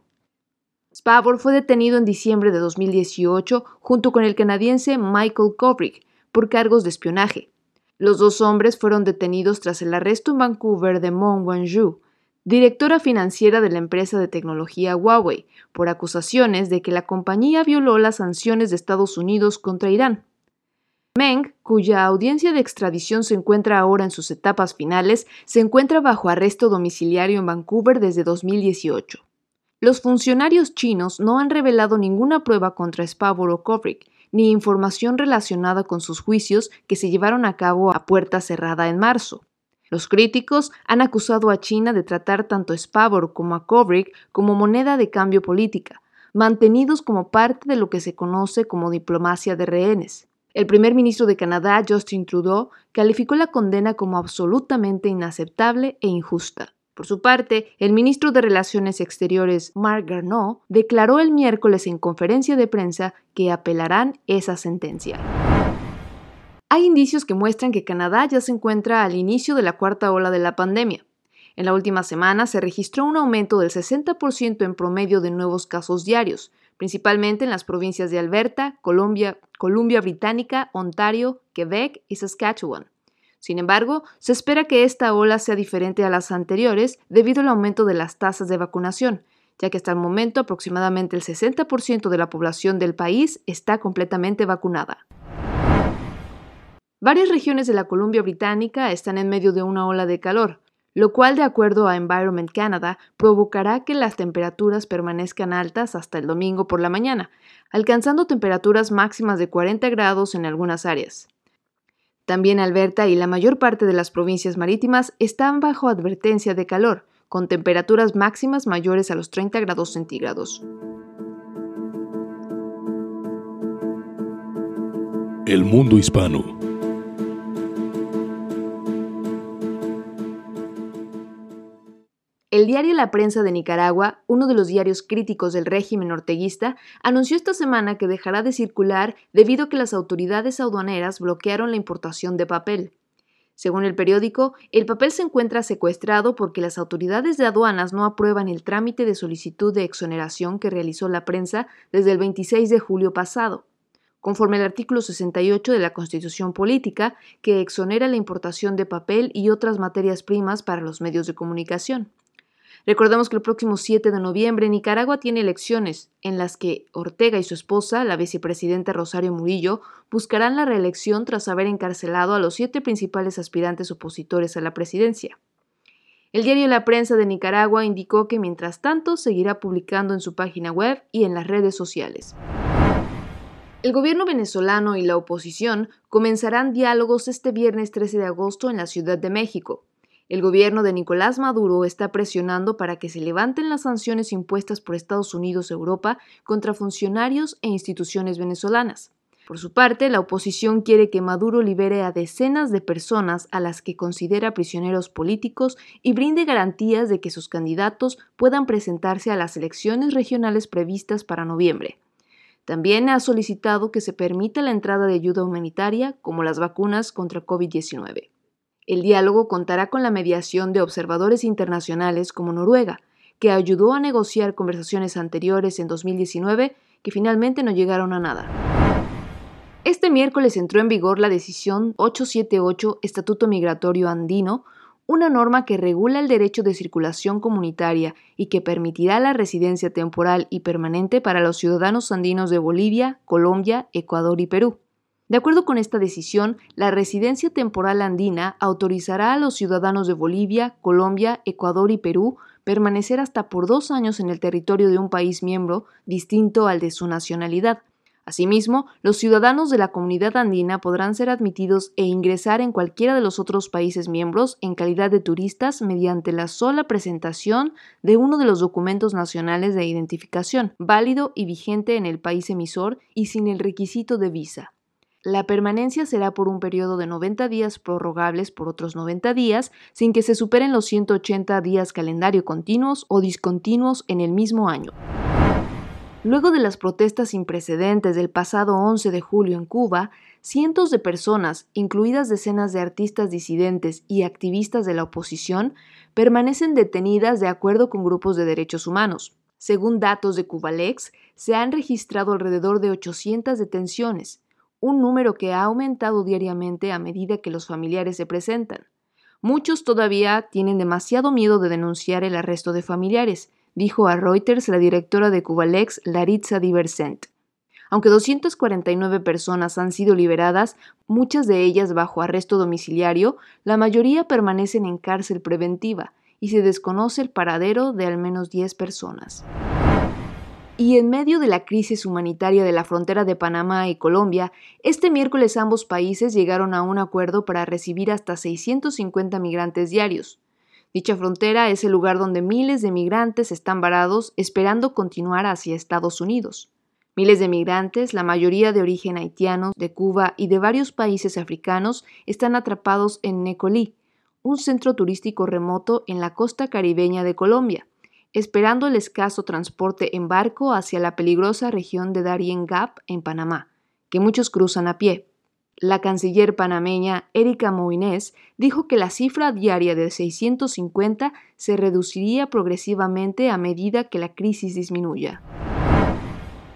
Spavor fue detenido en diciembre de 2018 junto con el canadiense Michael Kovrig por cargos de espionaje. Los dos hombres fueron detenidos tras el arresto en Vancouver de Meng Wanzhou, directora financiera de la empresa de tecnología Huawei, por acusaciones de que la compañía violó las sanciones de Estados Unidos contra Irán. Meng, cuya audiencia de extradición se encuentra ahora en sus etapas finales, se encuentra bajo arresto domiciliario en Vancouver desde 2018. Los funcionarios chinos no han revelado ninguna prueba contra Spavor o Kovrig, ni información relacionada con sus juicios que se llevaron a cabo a puerta cerrada en marzo. Los críticos han acusado a China de tratar tanto a Spavor como a Kovrig como moneda de cambio política, mantenidos como parte de lo que se conoce como diplomacia de rehenes. El primer ministro de Canadá, Justin Trudeau, calificó la condena como absolutamente inaceptable e injusta. Por su parte, el ministro de Relaciones Exteriores, Marc Garneau, declaró el miércoles en conferencia de prensa que apelarán esa sentencia. Hay indicios que muestran que Canadá ya se encuentra al inicio de la cuarta ola de la pandemia. En la última semana se registró un aumento del 60% en promedio de nuevos casos diarios, principalmente en las provincias de Alberta, Columbia, Columbia Británica, Ontario, Quebec y Saskatchewan. Sin embargo, se espera que esta ola sea diferente a las anteriores debido al aumento de las tasas de vacunación, ya que hasta el momento aproximadamente el 60% de la población del país está completamente vacunada. Varias regiones de la Columbia Británica están en medio de una ola de calor, lo cual, de acuerdo a Environment Canada, provocará que las temperaturas permanezcan altas hasta el domingo por la mañana, alcanzando temperaturas máximas de 40 grados en algunas áreas. También Alberta y la mayor parte de las provincias marítimas están bajo advertencia de calor, con temperaturas máximas mayores a los 30 grados centígrados. El mundo hispano. El diario La Prensa de Nicaragua, uno de los diarios críticos del régimen orteguista, anunció esta semana que dejará de circular debido a que las autoridades aduaneras bloquearon la importación de papel. Según el periódico, el papel se encuentra secuestrado porque las autoridades de aduanas no aprueban el trámite de solicitud de exoneración que realizó la prensa desde el 26 de julio pasado conforme al artículo 68 de la Constitución Política, que exonera la importación de papel y otras materias primas para los medios de comunicación. Recordemos que el próximo 7 de noviembre Nicaragua tiene elecciones en las que Ortega y su esposa, la vicepresidenta Rosario Murillo, buscarán la reelección tras haber encarcelado a los siete principales aspirantes opositores a la presidencia. El diario La Prensa de Nicaragua indicó que mientras tanto seguirá publicando en su página web y en las redes sociales. El gobierno venezolano y la oposición comenzarán diálogos este viernes 13 de agosto en la Ciudad de México. El gobierno de Nicolás Maduro está presionando para que se levanten las sanciones impuestas por Estados Unidos y Europa contra funcionarios e instituciones venezolanas. Por su parte, la oposición quiere que Maduro libere a decenas de personas a las que considera prisioneros políticos y brinde garantías de que sus candidatos puedan presentarse a las elecciones regionales previstas para noviembre. También ha solicitado que se permita la entrada de ayuda humanitaria como las vacunas contra COVID-19. El diálogo contará con la mediación de observadores internacionales como Noruega, que ayudó a negociar conversaciones anteriores en 2019 que finalmente no llegaron a nada. Este miércoles entró en vigor la decisión 878 Estatuto Migratorio Andino, una norma que regula el derecho de circulación comunitaria y que permitirá la residencia temporal y permanente para los ciudadanos andinos de Bolivia, Colombia, Ecuador y Perú. De acuerdo con esta decisión, la residencia temporal andina autorizará a los ciudadanos de Bolivia, Colombia, Ecuador y Perú permanecer hasta por dos años en el territorio de un país miembro distinto al de su nacionalidad. Asimismo, los ciudadanos de la comunidad andina podrán ser admitidos e ingresar en cualquiera de los otros países miembros en calidad de turistas mediante la sola presentación de uno de los documentos nacionales de identificación, válido y vigente en el país emisor y sin el requisito de visa. La permanencia será por un periodo de 90 días prorrogables por otros 90 días, sin que se superen los 180 días calendario continuos o discontinuos en el mismo año. Luego de las protestas sin precedentes del pasado 11 de julio en Cuba, cientos de personas, incluidas decenas de artistas disidentes y activistas de la oposición, permanecen detenidas de acuerdo con grupos de derechos humanos. Según datos de Cubalex, se han registrado alrededor de 800 detenciones, un número que ha aumentado diariamente a medida que los familiares se presentan. Muchos todavía tienen demasiado miedo de denunciar el arresto de familiares, dijo a Reuters la directora de Cubalex, Laritza Diversent. Aunque 249 personas han sido liberadas, muchas de ellas bajo arresto domiciliario, la mayoría permanecen en cárcel preventiva y se desconoce el paradero de al menos 10 personas. Y en medio de la crisis humanitaria de la frontera de Panamá y Colombia, este miércoles ambos países llegaron a un acuerdo para recibir hasta 650 migrantes diarios. Dicha frontera es el lugar donde miles de migrantes están varados esperando continuar hacia Estados Unidos. Miles de migrantes, la mayoría de origen haitiano, de Cuba y de varios países africanos, están atrapados en Necolí, un centro turístico remoto en la costa caribeña de Colombia esperando el escaso transporte en barco hacia la peligrosa región de Darien Gap en Panamá, que muchos cruzan a pie. La canciller panameña Erika Moines dijo que la cifra diaria de 650 se reduciría progresivamente a medida que la crisis disminuya.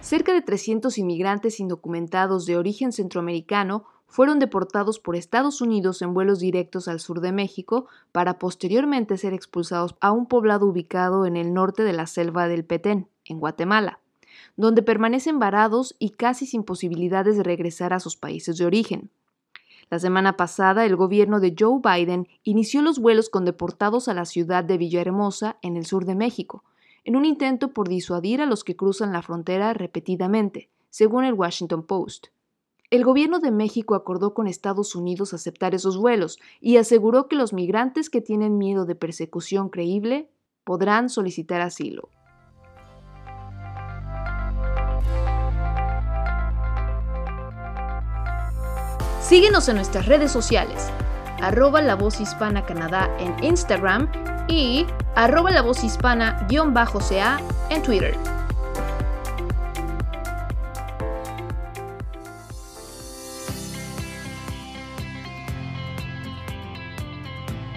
Cerca de 300 inmigrantes indocumentados de origen centroamericano fueron deportados por Estados Unidos en vuelos directos al sur de México para posteriormente ser expulsados a un poblado ubicado en el norte de la selva del Petén, en Guatemala, donde permanecen varados y casi sin posibilidades de regresar a sus países de origen. La semana pasada, el gobierno de Joe Biden inició los vuelos con deportados a la ciudad de Villahermosa, en el sur de México, en un intento por disuadir a los que cruzan la frontera repetidamente, según el Washington Post. El gobierno de México acordó con Estados Unidos aceptar esos vuelos y aseguró que los migrantes que tienen miedo de persecución creíble podrán solicitar asilo. Síguenos en nuestras redes sociales, arroba la voz hispana Canadá en Instagram y arroba la voz hispana-ca en Twitter.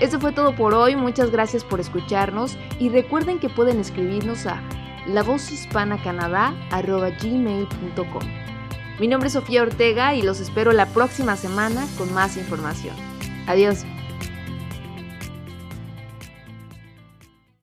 Eso fue todo por hoy, muchas gracias por escucharnos y recuerden que pueden escribirnos a lavozhispanacanadá.gmail.com. Mi nombre es Sofía Ortega y los espero la próxima semana con más información. Adiós.